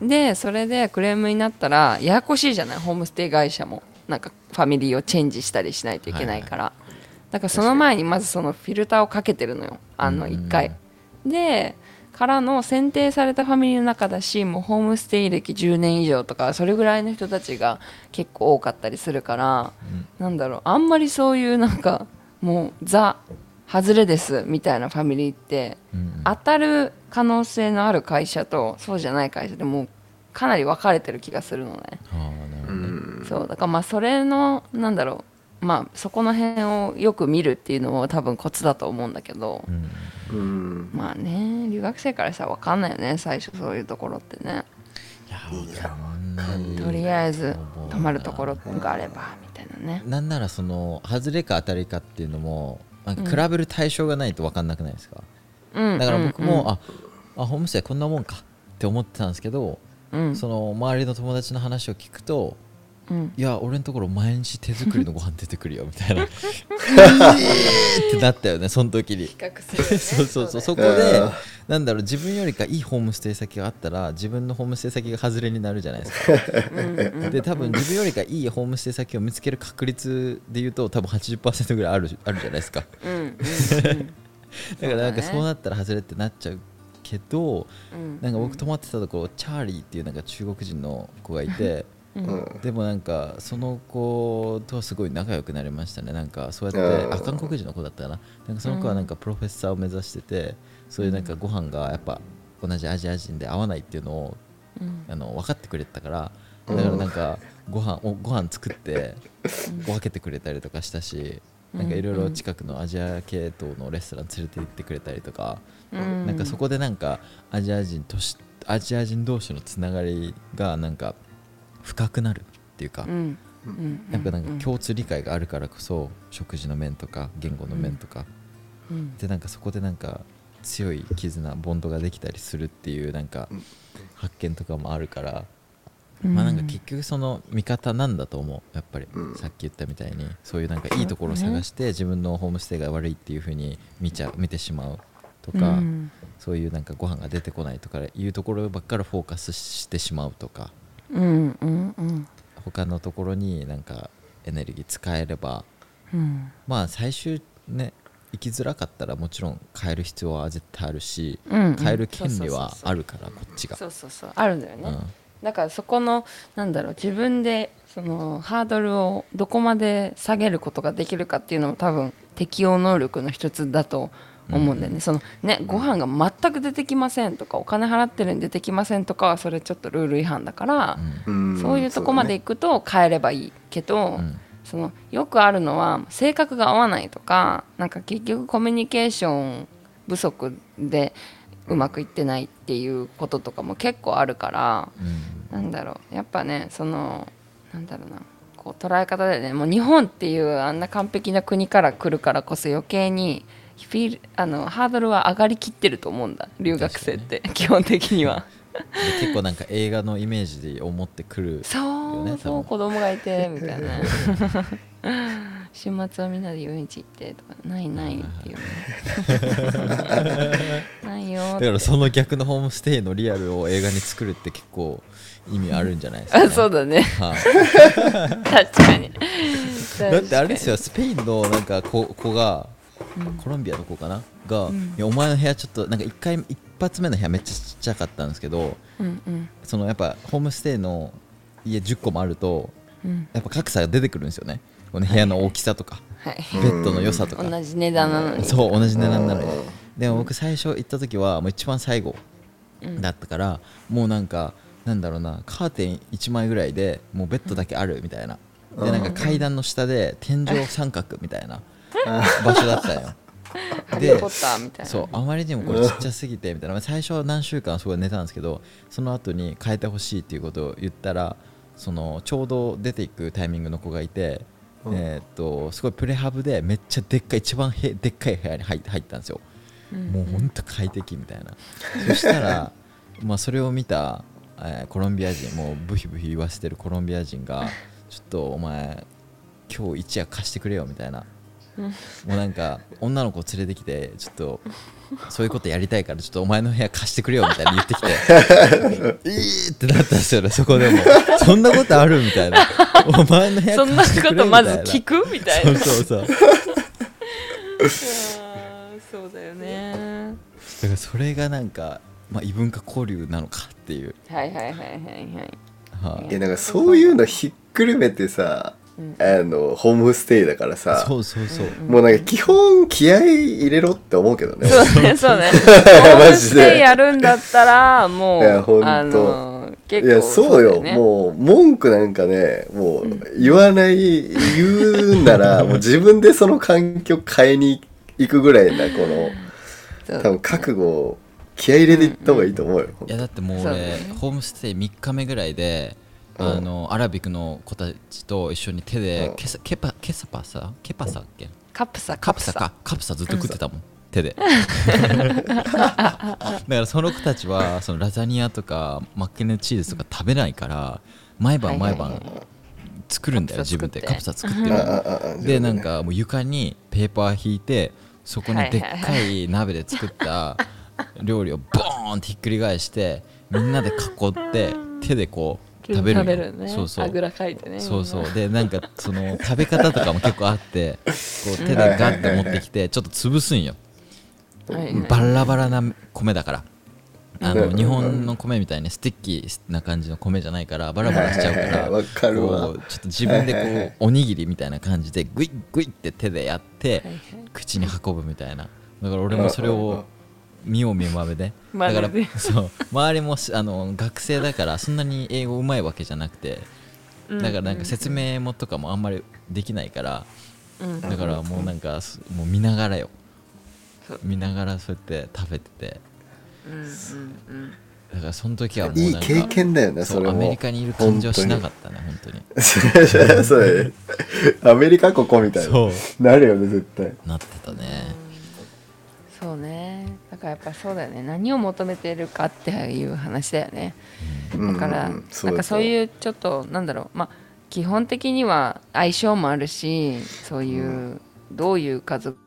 うん。でそれでクレームになったらややこしいじゃない？ホームステイ会社もなんかファミリーをチェンジしたりしないといけないから、だからその前にまずそのフィルターをかけてるのよ。あのうん。うん1回、でからの選定されたファミリーの中だしもうホームステイ歴10年以上とかそれぐらいの人たちが結構多かったりするから、なんだろう。あんまりそういうなんかもうザ外れですみたいなファミリーってうんうん。当たる可能性のある会社とそうじゃない会社でもうかなり分かれてる気がするのねそうだからまあそれのなんだろう。まあそこの辺をよく見るっていうのも多分コツだと思うんだけど、うん。うんまあね留学生からしたら分かんないよね最初そういうところってね。いやわかんないとりあえず泊まるところがあればみたいなね。なんならその外れか当たりかっていうのもなんか比べる対象がないと分かんなくないですか、うん。だから僕も、うん。ああホームステイこんなもんかって思ってたんですけど、うん。その周りの友達の話を聞くとうん。いや俺のところ毎日手作りのご飯出てくるよみたいな。[LAUGHS] えーってなったよねその時に。比較するよね。[LAUGHS] そうそうそう。そこでうん。なんだろう自分よりかいいホームステイ先があったら自分のホームステイ先が外れになるじゃないですか。[LAUGHS] で多分自分よりかいいホームステイ先を見つける確率で言うと多分80%ぐらいあるあるじゃないですか。うんうんうん。だからなんかそうなったら外れってなっちゃうけどうん。なんか僕泊まってたところチャーリーっていうなんか中国人の子がいてうん。うん。でもなんかその子とはすごい仲良くなりましたね。なんかそうやってうん。あ韓国人の子だったかな。なんかその子はなんかプロフェッサーを目指しててそういうなんかご飯がやっぱ同じアジア人で合わないっていうのをうん。あの分かってくれてたからだからなんかご飯おご飯作って分けてくれたりとかしたしなんかいろいろ近くのアジア系統のレストラン連れて行ってくれたりとかうん。なんかそこでなんかアジア人としアジア人同士のつながりがなんか深くなるっていうかうん。うん。やっぱなんか共通理解があるからこそ食事の面とか言語の面とか。うん。でなんかそこでなんか強い絆ボンドができたりするっていうなんか発見とかもあるから、まあなんか結局その見方なんだと思う。やっぱり、うん。さっき言ったみたいに。そういうなんかいいところを探して自分のホームステイが悪いっていう風に見ちゃう見てしまうとか、うん。そういうなんかご飯が出てこないとかいうところばっかりフォーカスしてしまうとかうんうんうん。他のところになんかエネルギー使えればうん。まあ最終ね生きづらかったらもちろん変える必要は絶対あるし、うん変える権利はあるからこっちが。そうそうそう。あるんだよね、うん。だからそこのなんだろう自分でそのハードルをどこまで下げることができるかっていうのも多分適応能力の一つだと思うんだよね、そのねご飯が全く出てきませんとかお金払ってるのに出てきませんとかはそれちょっとルール違反だから、うん。そういうとこまで行くと変えればいいけど、うん。そのよくあるのは性格が合わないとかなんか結局コミュニケーション不足でうまくいってないっていうこととかも結構あるから、うん。なんだろう。やっぱねそのなんだろうな。こう捉え方でね。もう日本っていうあんな完璧な国から来るからこそ余計にフィールあのハードルは上がりきってると思うんだ留学生って [LAUGHS] 基本的には。で結構なんか映画のイメージで思ってくるそう、よね多分。そう子供がいてみたいな。[LAUGHS] 週末はみんなで遊園地行ってとかないないっていうね。ないよだからその逆のホームステイのリアルを映画に作るって結構意味あるんじゃないですか、ね。[LAUGHS] あそうだね。はい。確かに。だってあれですよスペインのなんか子子が、コロンビアの子かな？が、いやお前の部屋ちょっとなんか一回一発目の部屋めっちゃちっちゃかったんですけどうんうん。そのやっぱホームステイの家10個もあるとうん。やっぱ格差が出てくるんですよね。この部屋の大きさとかはいベッドの良さとか。同じ値段なのに。そう同じ値段なのに。うん。でも僕最初行った時はもう一番最後だったから、もうなんかなんだろうなカーテン1枚ぐらいでもうベッドだけあるみたいな。でなんか階段の下で天井三角みたいな [LAUGHS] 場所だったよ。[LAUGHS] ハリー・ポッターみたいな。そうあまりにもこれちっちゃすぎてみたいな最初は何週間すごい寝たんですけどその後に変えてほしいっていうことを言ったらそのちょうど出ていくタイミングの子がいて、うん。えーっとすごいプレハブでめっちゃでっかい一番へでっかい部屋に入入ったんですよ、もうほんと快適みたいな。そしたら [LAUGHS] まあそれを見た、えーコロンビア人もうブヒブヒ言わせてるコロンビア人がちょっとお前今日一夜貸してくれよみたいなもうなんか女の子連れてきてちょっとそういうことやりたいからちょっとお前の部屋貸してくれよみたいに言ってきて。[LAUGHS] いいってなったんですよねそこでも。そんなことあるみたいな。お前の部屋そんな貸してくれことまず聞くみたいな。そうそうそう。そうだよね。だからそれがなんか、まあ、異文化交流なのかっていう、はいはいはいはいはい。はい。いやなんかそういうのひっくるめてさ、うんあのホームステイだからさ。そうそうそう、もうなんか基本気合い入れろって思うけどね。そうね [LAUGHS] そうね。ホームステイやるんだったらもいやほんとうあの結い構やそうよ。もう文句なんかねもう言わない、言うなら [LAUGHS] もう自分でその環境変えに行くぐらいなこの多分覚悟を気合い入れていった方がいいと思うよ、いやだってもう俺、ね。ホームステイ3日目ぐらいで、うんあのアラビックの子たちと一緒に手で、うん。ケサケパケサパサ？ケパサっけ？カプサカプサ。か。カプサずっと食ってたもん、手で。[LAUGHS] [LAUGHS] だからその子たちはそのラザニアとかマッケネチーズとか食べないから毎晩毎晩作るんだよ自分で。カプサ作ってるで。なんかもう床にペーパー引いてそこにでっかい。鍋で作った料理をボーンってひっくり返してみんなで囲って [LAUGHS] 手でこう食べる食べるね。そうそう。あぐらかいてね。そうそう。でなんかその食べ方とかも結構あってこう手でガッて持ってきてちょっと潰すんよ。はいはい。バラバラな米だから。あうん。の日本の米みたいに sticky な感じの米じゃないからバラバラしちゃうかはいはいはい。わらかるわ。ちょっと自分でこうおにぎりみたいな感じでグイッグイって手でやってはいはい。口に運ぶみたいな。だから俺もそれを見よう見まねで。だからそう。周りもしあの学生だからそんなに英語うまいわけじゃなくてうん。だからなんか説明もとかもあんまりできないからうん。だからもうなんかすもう見ながらよ。見ながらそうやって食べてて。うんうんうん。だからその時はもうなんかいい経験だよねそれも。アメリカにいる感じはしなかったね本当に。[LAUGHS] そうアメリカここみたいな。そう。なるよね絶対。なってたねからやっぱそうだよね。何を求めてるかっていう話だよね。だから、うんなんかそうういうちょっとなんだろう。まあ基本的には相性もあるしそういう、どういう家族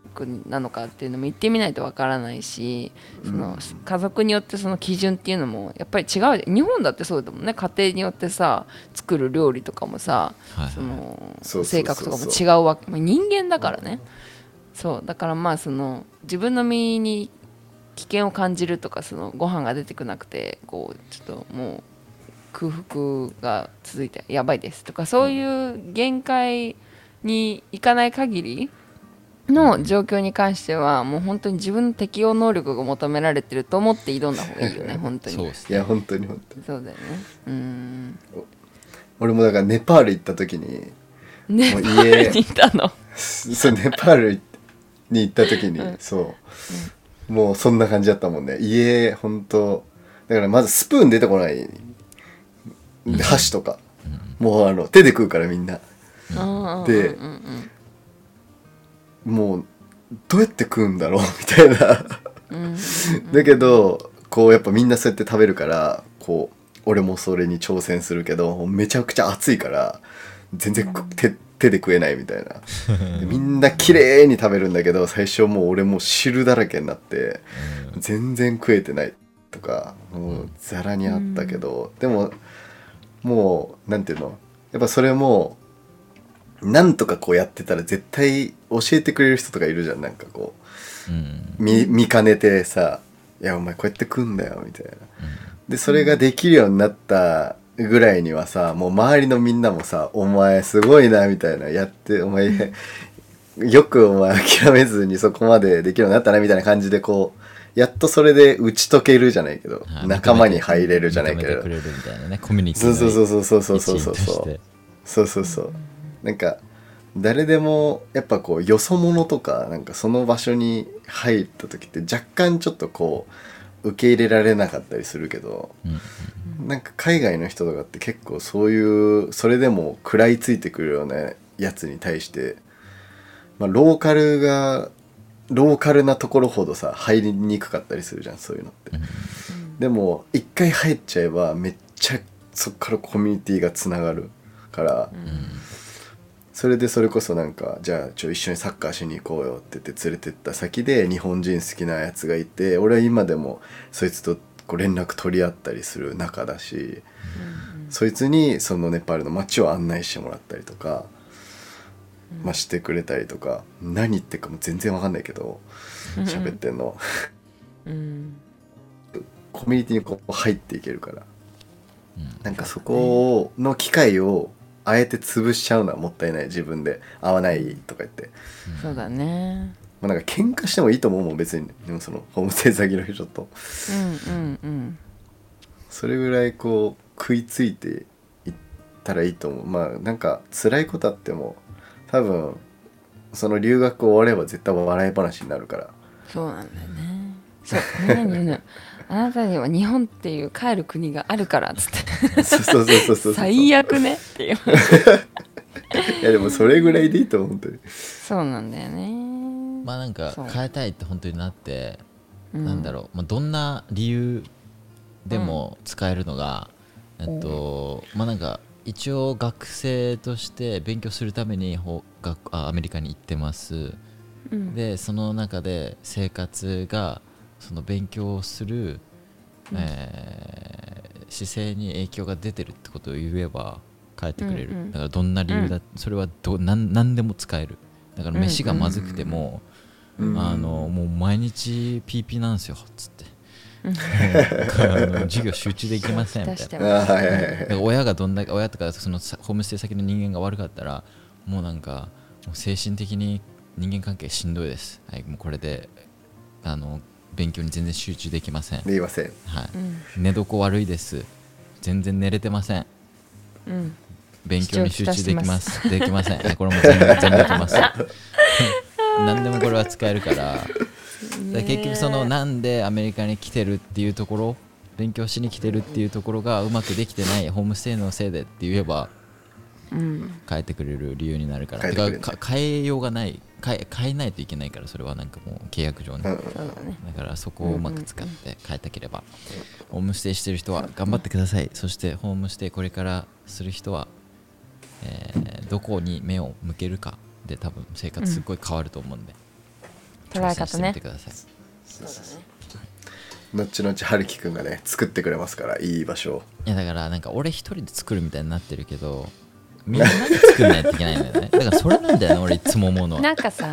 なのかっていうのも言ってみないとわからないしその家族によってその基準っていうのもやっぱり違う。日本だってそうだもんね。家庭によってさ作る料理とかもさはいその性格とかも違うわけ。まあ人間だからね。そう。だからまあその自分の身に危険を感じるとかそのご飯が出てこなくてこうちょっともう空腹が続いてやばいですとかそういう限界にいかない限りの状況に関してはもう本当に自分の適応能力が求められてると思って挑んだ方がいいよね [LAUGHS] 本当に。そうっすいや本当に本当に。そうだよねうん俺もだからネパール行った時にねもうパールにいたの？[LAUGHS] そうネパールに行った時に、そう、もうそんな感じだったもんね。家本当だからまずスプーン出てこない。箸とか、もうあの手で食うからみんな。でもうどうやって食うんだろう？[LAUGHS] みたいな。だけどこうやっぱみんなそうやって食べるからこう俺もそれに挑戦するけどめちゃくちゃ熱いから全然く手手で食えないみたいな。でみんな綺麗に食べるんだけど最初もう俺もう汁だらけになって全然食えてないとかもうざらにあったけどでももうなんていうの？やっぱそれもなんとかこうやってたら絶対教えてくれる人とかいるじゃん。なんかこううん。見見かねてさ「いやお前こうやって食うんだよ」みたいな。でそれができるようになったぐらいにはさもう周りのみんなもさ「お前すごいな」みたいなやってお前よくお前諦めずにそこまでできるようになったなみたいな感じでこうやっとそれで打ち解けるじゃないけどはい。仲間に入れるじゃないけど。ねコミュニティそうのそうそうそうそうそうそうそうそうそうなんか誰でもやっぱこうよそ者とかなんかその場所に入った時って若干ちょっとこう受け入れられなかったりするけどうんなんか海外の人とかって結構そういうそれでも食らいついてくるようなやつに対して、まあ、ローカルがローカルなところほどさ入りにくかったりするじゃんそういうのって。でも一回入っちゃえばめっちゃそっからコミュニティがつながるから、それでそれこそなんかじゃあちょ一緒にサッカーしに行こうよって言って連れてった先で日本人好きなやつがいて俺は今でもそいつとこう連絡取り合ったりする仲だし、そいつにそのネパールの街を案内してもらったりとか、まあ、してくれたりとか何言ってるかも全然わかんないけど喋ってんの。うん。コミュニティにこう入っていけるから、なんかそこの機会をあえて潰しちゃうのはもったいない自分で。合わないとか言って、そうだね。まあ、なんか喧嘩してもいいと思うもん別に。でもそのホームステイ先の人と。うんうんうん。それぐらいこう食いついていったらいいと思う。まあなんか辛いことあっても多分その留学終われば絶対笑い話になるから。そうなんだよね。そうみんなに言うのよあなたには日本っていう帰る国があるからっつって。そうそうそうそう最悪ねっていう。[LAUGHS] いやでもそれぐらいでいいと思う本当に。そうなんだよね。まあなんか変えたいって本当になって、うん。なんだろう、まあ、どんな理由でも使えるのが、えっとまあなんか一応学生として勉強するためにほ学あアメリカに行ってます、うん。でその中で生活がその勉強をする、えー姿勢に影響が出てるってことを言えば変えてくれる、うんうん。だからどんな理由だ、それはどなん何でも使える。だから飯がまずくても、うんあのもう毎日 PP なんですよっつって。授業集中できませんみたいな。親がどんだけ親とかそのさホームステイ先の人間が悪かったらもうなんかもう精神的に人間関係しんどいです、はい、もうこれであの勉強に全然集中できません、で言いません。はい。うん。寝床悪いです。全然寝れてません。うん。勉強に集中できます。できません。はいこれも全部全部できます。[LAUGHS] 何でもこれは使えるから。だから結局そのなんでアメリカに来てるっていうところ勉強しに来てるっていうところがうまくできてないホームステイのせいでって言えばうん。変えてくれる理由になるから。変えようがない変え変えないといけないからそれはなんかもう契約上ね、うん。そうだねだからそこをうまく使って変えたければ、ホームステイしてる人は頑張ってください、そしてホームステイこれからする人は、えーどこに目を向けるかで多分生活すっごい変わると思うんで、捉え方ね。てください後々春樹くんがね作ってくれますからい。い場所をいやだからなんか俺一人で作るみたいになってるけどみんなで作んないといけないんだよね。だからそれなんだよね俺いつも思うのは。なんかさ、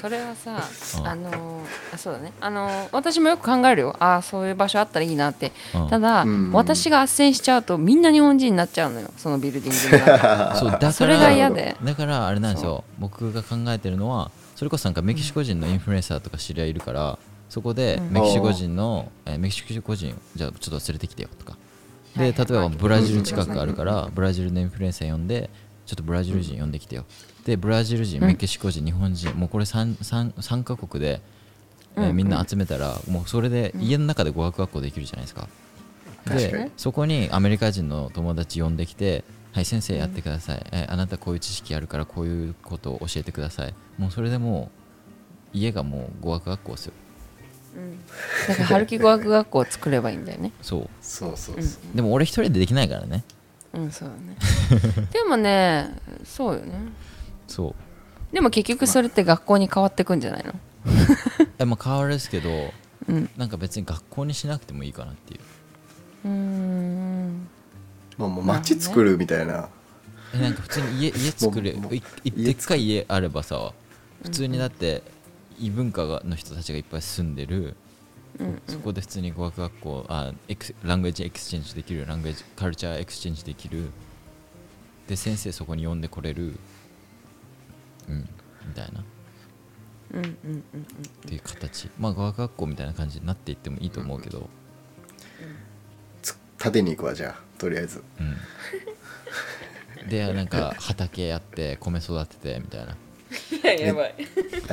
それはさ、あのーあそうだね。あのー私もよく考えるよ。ああそういう場所あったらいいなって、うん。ただ、うん。私が斡旋しちゃうとみんな日本人になっちゃうのよ。そのビルディングの中 [LAUGHS] そうだからそれが嫌で。だからあれなんですよ。僕が考えてるのはそれこそなんかメキシコ人のインフルエンサーとか知り合いいるからそこでうん。メキシコ人の、えーメキシコ人じゃあちょっと連れてきてよとかで例えばブラジル近くあるからブラジルのインフルエンサー呼んでちょっとブラジル人呼んできてよ。でブラジル人メキシコ人日本人もうこれ 3, 3, 3カ国で、えーみんな集めたらもうそれで家の中で語学学校できるじゃないですか。でそこにアメリカ人の友達呼んできて「はい先生やってください、えあなたこういう知識あるからこういうことを教えてください」もうそれでもう家がもう語学学校ですよだから春樹語学学校を作ればいいんだよね。そう。そうそうう。ん。そうでも俺一人でできないからね。うんそうだね。[LAUGHS] でもねそうよね。そう。でも結局それって学校に変わってくんじゃないの？[LAUGHS] えまあ変わるですけどうん。なんか別に学校にしなくてもいいかなっていう。うーん。まあもう街作るみたいな。えなんか普通に家家作れもういい家でっかい家あればさ普通にだって異文化がの人たちがいっぱい住んでる。そこで普通に語学学校あ ex language exchange できる language culture exchange できる。で先生そこに呼んでこれる。うんみたいな。うんうんうんっていう形。まあ語学学校みたいな感じになっていってもいいと思うけど、つ立てに行くわじゃあ。とりあえず。うん、でなんか畑やって米育ててみたいない [LAUGHS] ややばい。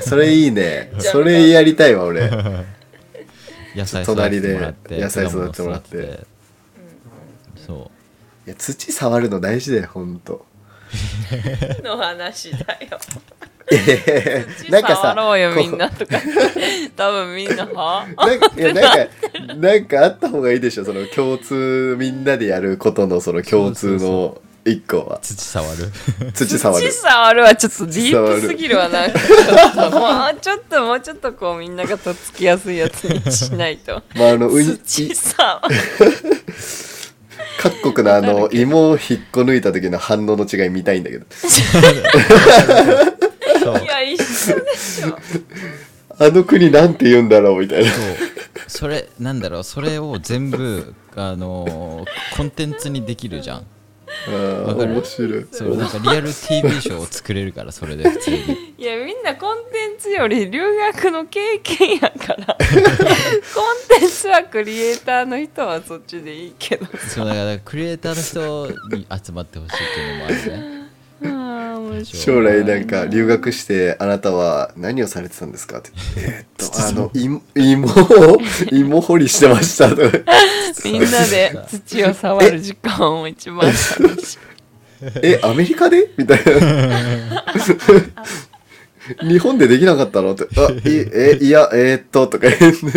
それいいね。[LAUGHS] それやりたいわ俺。[LAUGHS] 野菜育ててもらって隣で野菜育ててもらって。そいや土触るの大事だよほんと。の話だよ。なんかさ触ろうよこみんなとか。多分みんなは？なんかいやなんかなんかあった方がいいでしょその共通みんなでやることのその共通の一個は。う土触る。[LAUGHS] 土触る。土触るはちょっとディープすぎるわなんか。ちょっともうちょっともうちょっとこうみんながとっつきやすいやつにしないと。[LAUGHS] まああのうい土触各国のあの芋を引っこ抜いた時の反応の違い見たいんだけど。いや一緒でしょ。あの国なんて言うんだろうみたいな。そう。それなんだろう。それを全部あのーコンテンツにできるじゃんわかる？面白い。そう。なんかリアル TV ショーを作れるからそれで普通に。[LAUGHS] いやみんなコンテンツより留学の経験やから。[LAUGHS] コンテンツはクリエイターの人はそっちでいいけどそうだからクリエイターの人に集まってほしいっていうのもあるね将来なんか留学してあなたは何をされてたんですかって。えーっとあの芋芋を [LAUGHS] 芋掘りしてましたとか。みんなで土を触る時間を一番楽しい [LAUGHS] えアメリカで？みたいな。日本でできなかったの？って。あいえいやえー、っととか言って。[LAUGHS]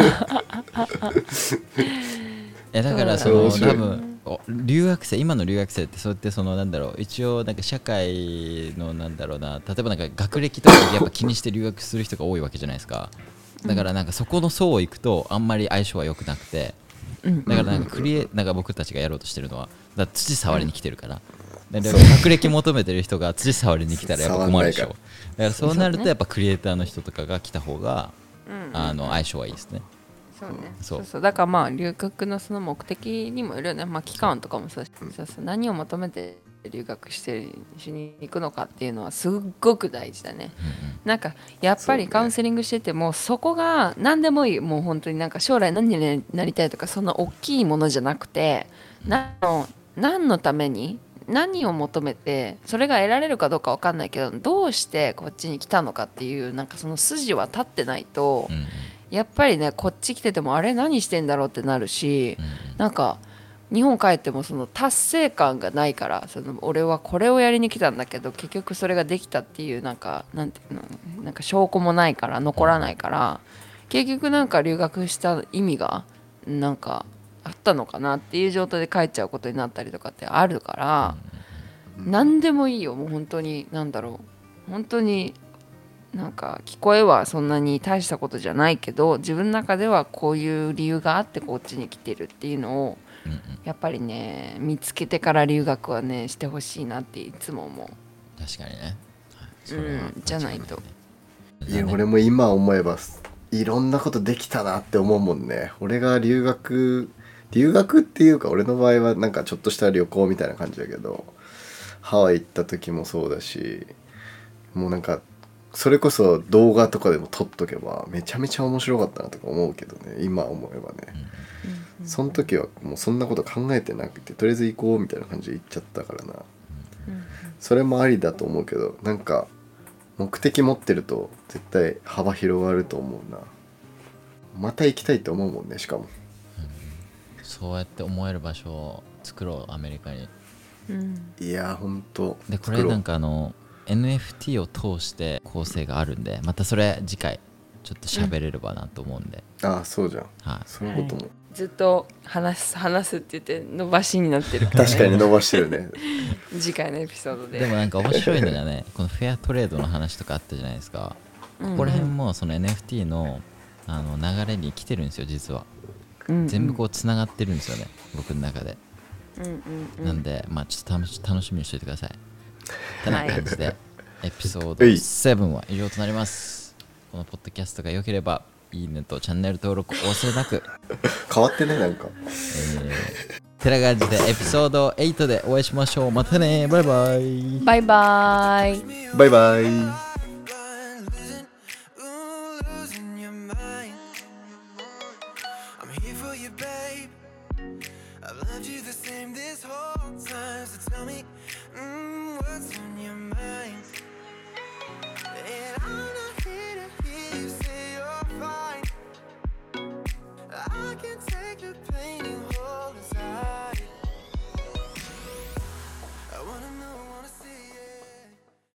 えだからその面白い多分お留学生今の留学生ってそうやってそのなんだろう一応なんか社会のなんだろうな例えばなんか学歴とかやっぱ気にして留学する人が多いわけじゃないですか。だからなんかそこの層を行くとあんまり相性は良くなくてうん。だからなんかクリエなんか僕たちがやろうとしてるのはだ土触りに来てるから。学歴求めてる人が土触りに来たらやっぱ困るでしょ。だからそうなるとやっぱクリエイターの人とかが来た方がうん。あの相性はいいですねそうね。そそう。うそう。だからまあ留学のその目的にもよるよね。まあ期間とかもそうしそうそう。何を求めて留学してしに行くのかっていうのはすっごく大事だね。なんかやっぱりカウンセリングしててもそこが何でもいい。もう本当になんか将来何になりたいとかそんな大きいものじゃなくて何の何のために何を求めてそれが得られるかどうか分かんないけどどうしてこっちに来たのかっていうなんかその筋は立ってないとうんうんやっぱりねこっち来ててもあれ何してんだろうってなるしうんなんか日本帰ってもその達成感がないからその俺はこれをやりに来たんだけど結局それができたっていうなんかなんていうのなんか証拠もないから残らないから結局なんか留学した意味がなんかあったのかなっていう状態で帰っちゃうことになったりとかってあるから何でもいいよもう本当に何だろう。本当になんか聞こえはそんなに大したことじゃないけど自分の中ではこういう理由があってこっちに来てるっていうのをうんうん。やっぱりね見つけてから留学はねしてほしいなっていつも思確かにね、はい。それはうんじゃないと。いや俺も今思えばいろんなことできたなって思うもんね。俺が留学留学っていうか俺の場合はなんかちょっとした旅行みたいな感じだけどハワイ行った時もそうだしもうなんかそれこそ動画とかでも撮っとけばめちゃめちゃ面白かったなとか思うけどね。今思えばね、その時はもうそんなこと考えてなくてとりあえず行こうみたいな感じで行っちゃったからな、それもありだと思うけどなんか目的持ってると絶対幅広がると思うな。また行きたいって思うもんねしかも。そうやって思える場所を作ろうアメリカに。うん。いやほんと。でこれなんかあの NFT を通して構成があるんでまたそれ次回ちょっと喋れればなと思うんで、ああそうじゃん。はい。そういうことも、ずっと話す話すって言って伸ばしになってる。から、ね、確かに伸ばしてるね。[LAUGHS] 次回のエピソードで。でもなんか面白いのがね [LAUGHS] このフェアトレードの話とかあったじゃないですか。ここら辺もその NFT のあの流れに来てるんですよ実は。全部こうつながってるんですよね僕の中で。うんうんうん。なんでまあちょっと楽し楽しみにしておいてくださいてなはい感じでエピソードうい。7は以上となります。このポッドキャストが良ければいいねとチャンネル登録お忘れなく。[LAUGHS] 変わってねなんか。てな感じでエピソード8でお会いしましょう。またねバイバイ。バイバイ。バイバイ